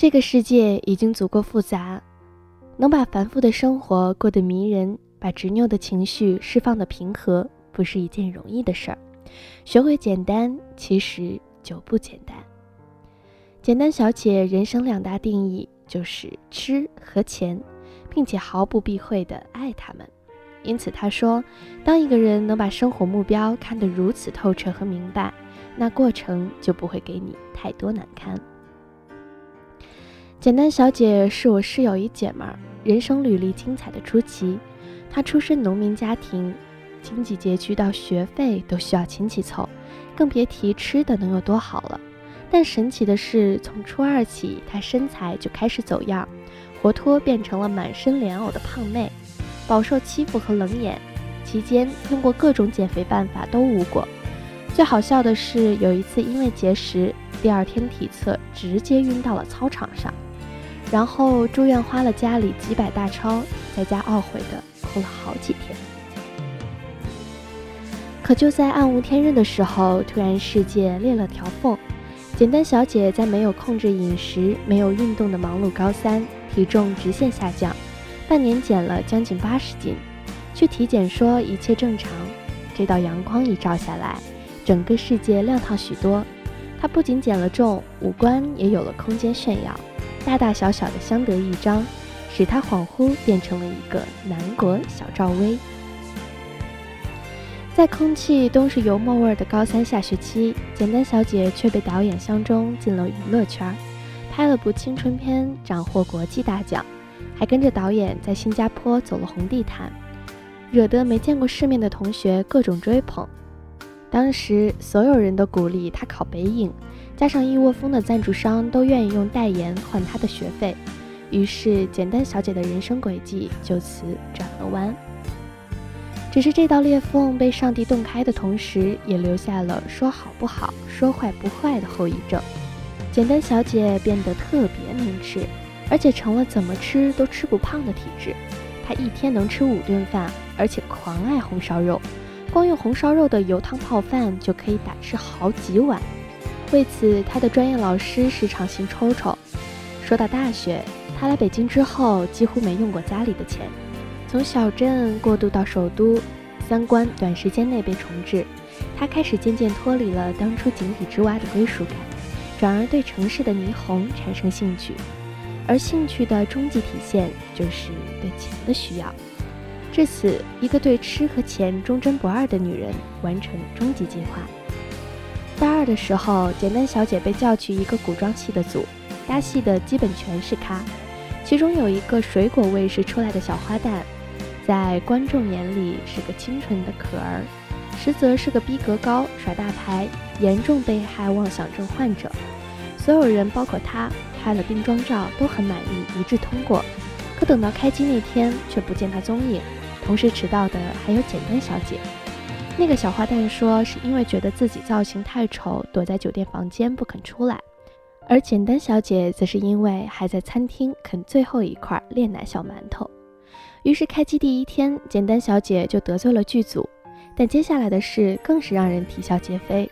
这个世界已经足够复杂，能把繁复的生活过得迷人，把执拗的情绪释放的平和，不是一件容易的事儿。学会简单，其实就不简单。简单小姐人生两大定义就是吃和钱，并且毫不避讳地爱他们。因此，她说：“当一个人能把生活目标看得如此透彻和明白，那过程就不会给你太多难堪。”简单小姐是我室友一姐们儿，人生履历精彩的出奇。她出身农民家庭，经济拮据到学费都需要亲戚凑，更别提吃的能有多好了。但神奇的是，从初二起，她身材就开始走样，活脱变成了满身莲藕的胖妹。饱受欺负和冷眼，期间用过各种减肥办法都无果。最好笑的是，有一次因为节食，第二天体测直接晕到了操场上，然后住院花了家里几百大钞，在家懊悔的哭了好几天。可就在暗无天日的时候，突然世界裂了条缝。简单小姐在没有控制饮食、没有运动的忙碌高三，体重直线下降。半年减了将近八十斤，去体检说一切正常。这道阳光一照下来，整个世界亮堂许多。她不仅减了重，五官也有了空间炫耀，大大小小的相得益彰，使他恍惚变成了一个南国小赵薇。在空气都是油墨味的高三下学期，简单小姐却被导演相中进了娱乐圈，拍了部青春片，斩获国际大奖。还跟着导演在新加坡走了红地毯，惹得没见过世面的同学各种追捧。当时所有人都鼓励他考北影，加上一窝蜂的赞助商都愿意用代言换他的学费，于是简单小姐的人生轨迹就此转了弯。只是这道裂缝被上帝洞开的同时，也留下了说好不好、说坏不坏的后遗症。简单小姐变得特别能吃。而且成了怎么吃都吃不胖的体质，她一天能吃五顿饭，而且狂爱红烧肉，光用红烧肉的油汤泡饭就可以打吃好几碗。为此，他的专业老师时常心抽抽。说到大学，他来北京之后几乎没用过家里的钱，从小镇过渡到首都，三观短时间内被重置，他开始渐渐脱离了当初井底之蛙的归属感，转而对城市的霓虹产生兴趣。而兴趣的终极体现就是对钱的需要。至此，一个对吃和钱忠贞不二的女人完成终极进化。大二的时候，简单小姐被叫去一个古装戏的组，搭戏的基本全是咖，其中有一个水果卫视出来的小花旦，在观众眼里是个清纯的可儿，实则是个逼格高、耍大牌、严重被害妄想症患者。所有人，包括他。拍了定妆照都很满意，一致通过。可等到开机那天，却不见他踪影。同时迟到的还有简单小姐。那个小花旦说是因为觉得自己造型太丑，躲在酒店房间不肯出来。而简单小姐则是因为还在餐厅啃最后一块炼奶小馒头。于是开机第一天，简单小姐就得罪了剧组。但接下来的事更是让人啼笑皆非。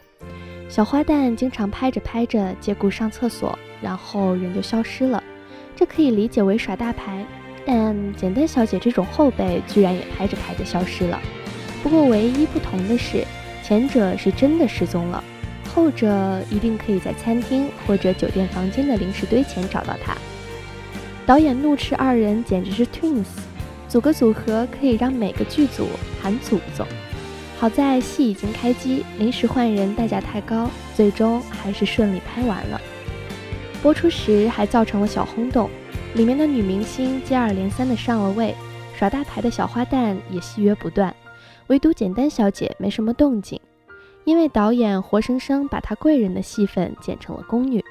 小花旦经常拍着拍着借故上厕所。然后人就消失了，这可以理解为耍大牌。但简单小姐这种后辈居然也拍着拍着消失了。不过唯一不同的是，前者是真的失踪了，后者一定可以在餐厅或者酒店房间的零食堆前找到她。导演怒斥二人简直是 twins，组个组合可以让每个剧组喊祖宗。好在戏已经开机，临时换人代价太高，最终还是顺利拍完了。播出时还造成了小轰动，里面的女明星接二连三的上了位，耍大牌的小花旦也戏约不断，唯独简单小姐没什么动静，因为导演活生生把她贵人的戏份剪成了宫女。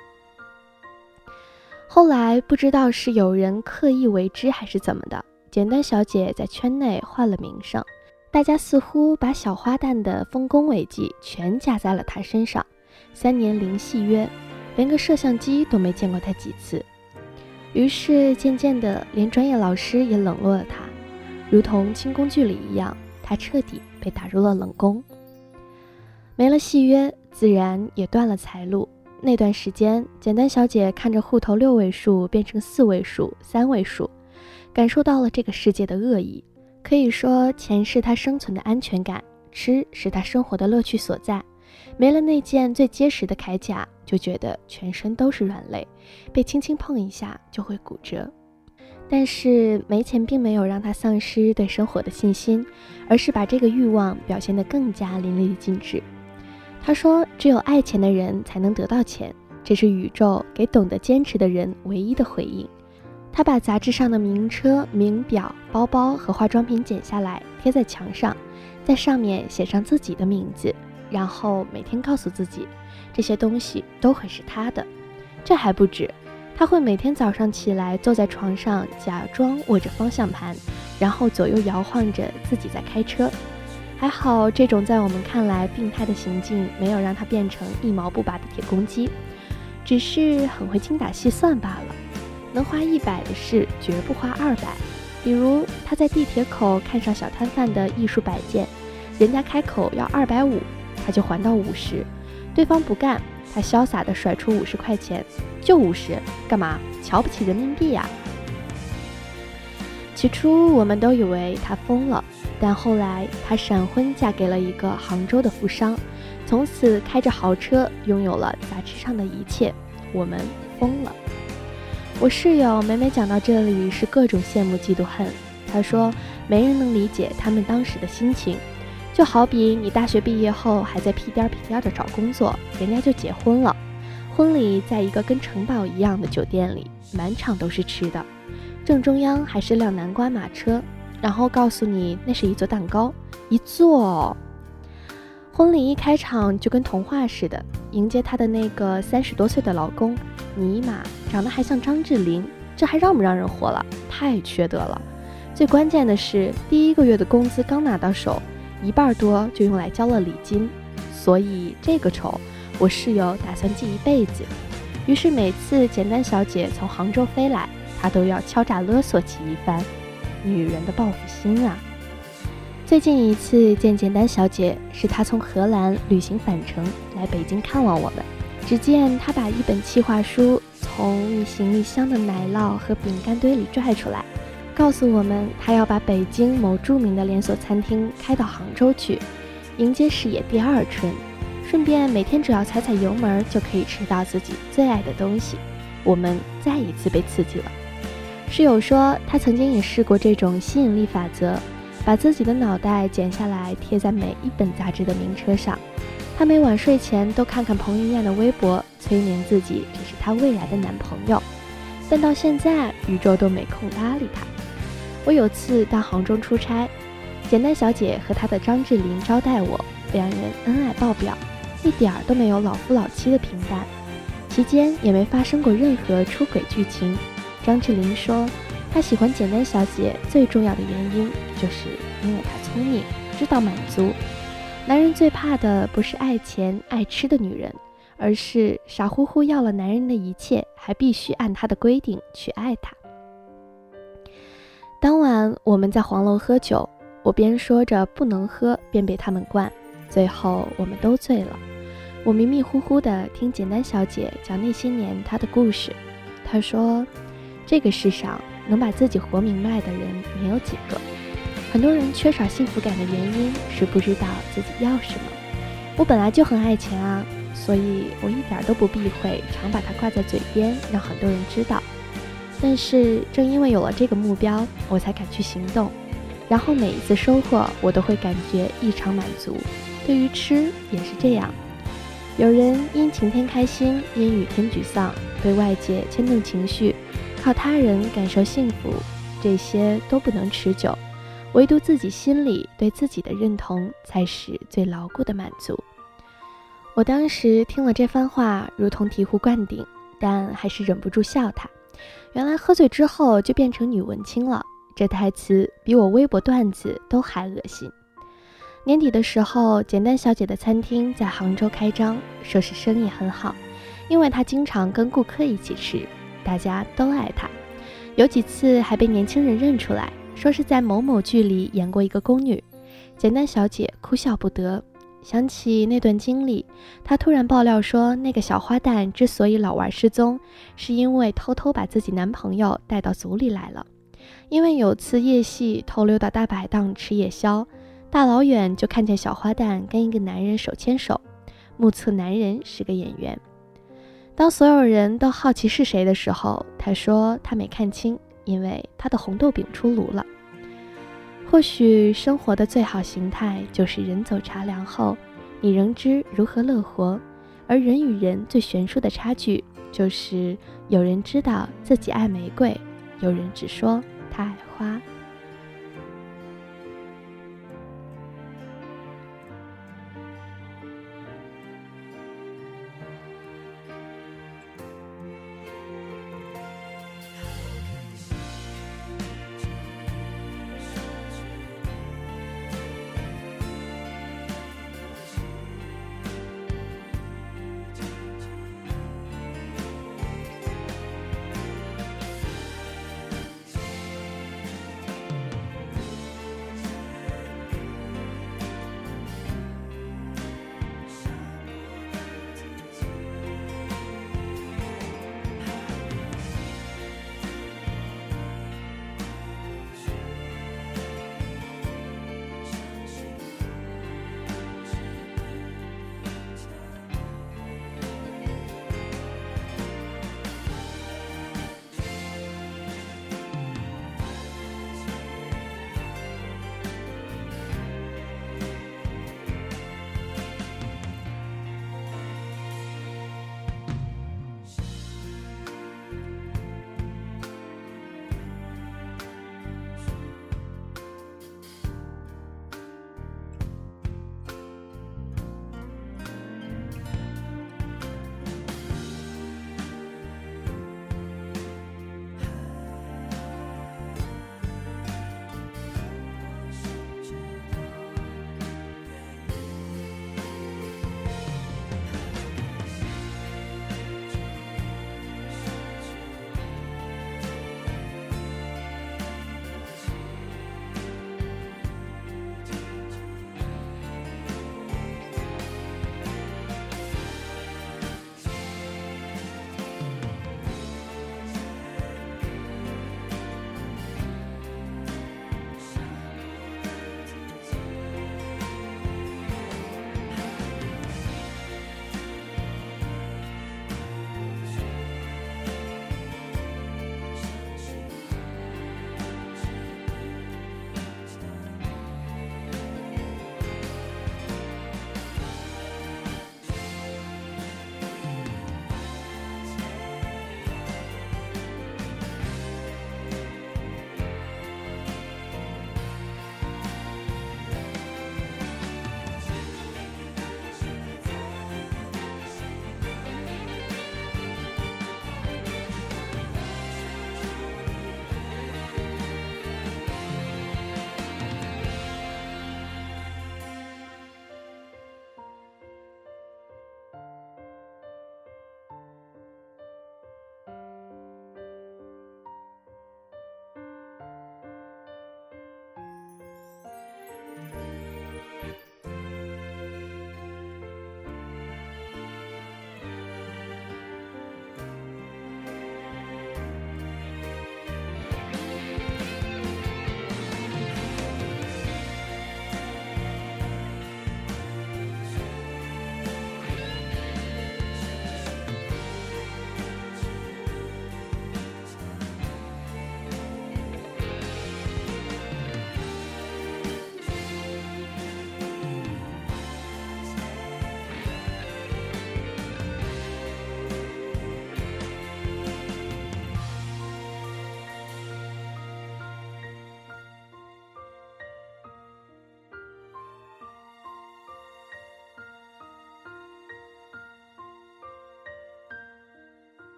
后来不知道是有人刻意为之还是怎么的，简单小姐在圈内换了名声，大家似乎把小花旦的丰功伟绩全加在了她身上，三年零戏约。连个摄像机都没见过她几次，于是渐渐的，连专业老师也冷落了他，如同清宫剧里一样，他彻底被打入了冷宫。没了戏约，自然也断了财路。那段时间，简单小姐看着户头六位数变成四位数、三位数，感受到了这个世界的恶意。可以说，钱是她生存的安全感，吃是她生活的乐趣所在。没了那件最结实的铠甲，就觉得全身都是软肋，被轻轻碰一下就会骨折。但是没钱并没有让他丧失对生活的信心，而是把这个欲望表现得更加淋漓尽致。他说：“只有爱钱的人才能得到钱，这是宇宙给懂得坚持的人唯一的回应。”他把杂志上的名车、名表、包包和化妆品剪下来贴在墙上，在上面写上自己的名字，然后每天告诉自己，这些东西都会是他的。这还不止。他会每天早上起来，坐在床上，假装握着方向盘，然后左右摇晃着自己在开车。还好，这种在我们看来病态的行径，没有让他变成一毛不拔的铁公鸡，只是很会精打细算罢了。能花一百的事，绝不花二百。比如他在地铁口看上小摊贩的艺术摆件，人家开口要二百五，他就还到五十，对方不干。他潇洒地甩出五十块钱，就五十，干嘛？瞧不起人民币呀？起初我们都以为他疯了，但后来他闪婚嫁给了一个杭州的富商，从此开着豪车，拥有了杂志上的一切。我们疯了。我室友每每讲到这里，是各种羡慕、嫉妒、恨。他说，没人能理解他们当时的心情。就好比你大学毕业后还在屁颠屁颠的找工作，人家就结婚了，婚礼在一个跟城堡一样的酒店里，满场都是吃的，正中央还是辆南瓜马车，然后告诉你那是一座蛋糕，一座。婚礼一开场就跟童话似的，迎接她的那个三十多岁的老公，尼玛长得还像张智霖，这还让不让人活了？太缺德了！最关键的是，第一个月的工资刚拿到手。一半多就用来交了礼金，所以这个仇我室友打算记一辈子。于是每次简单小姐从杭州飞来，他都要敲诈勒索其一番。女人的报复心啊！最近一次见简单小姐，是她从荷兰旅行返程来北京看望我们。只见她把一本计划书从一行李箱的奶酪和饼干堆里拽出来。告诉我们，他要把北京某著名的连锁餐厅开到杭州去，迎接事业第二春，顺便每天只要踩踩油门就可以吃到自己最爱的东西。我们再一次被刺激了。室友说，他曾经也试过这种吸引力法则，把自己的脑袋剪下来贴在每一本杂志的名车上。他每晚睡前都看看彭于晏的微博，催眠自己这是他未来的男朋友。但到现在，宇宙都没空搭理他。我有次到杭州出差，简单小姐和她的张智霖招待我，两人恩爱爆表，一点儿都没有老夫老妻的平淡，期间也没发生过任何出轨剧情。张智霖说，他喜欢简单小姐最重要的原因，就是因为她聪明，知道满足。男人最怕的不是爱钱爱吃的女人，而是傻乎乎要了男人的一切，还必须按他的规定去爱他。当晚我们在黄楼喝酒，我边说着不能喝，边被他们灌，最后我们都醉了。我迷迷糊糊地听简单小姐讲那些年她的故事。她说，这个世上能把自己活明白的人没有几个，很多人缺少幸福感的原因是不知道自己要什么。我本来就很爱钱啊，所以我一点都不避讳，常把它挂在嘴边，让很多人知道。但是正因为有了这个目标，我才敢去行动，然后每一次收获，我都会感觉异常满足。对于吃也是这样，有人因晴天开心，因雨天沮丧，被外界牵动情绪，靠他人感受幸福，这些都不能持久，唯独自己心里对自己的认同，才是最牢固的满足。我当时听了这番话，如同醍醐灌顶，但还是忍不住笑他。原来喝醉之后就变成女文青了，这台词比我微博段子都还恶心。年底的时候，简单小姐的餐厅在杭州开张，说是生意很好，因为她经常跟顾客一起吃，大家都爱她。有几次还被年轻人认出来，说是在某某剧里演过一个宫女。简单小姐哭笑不得，想起那段经历，他突然爆料说，那个小花旦之所以老玩失踪，是因为偷偷把自己男朋友带到组里来了。因为有次夜戏偷溜到大排档吃夜宵，大老远就看见小花旦跟一个男人手牵手，目测男人是个演员。当所有人都好奇是谁的时候，他说他没看清，因为他的红豆饼出炉了。或许生活的最好形态就是人走茶凉后，你仍知如何乐活；而人与人最悬殊的差距，就是有人知道自己爱玫瑰，有人只说他爱花。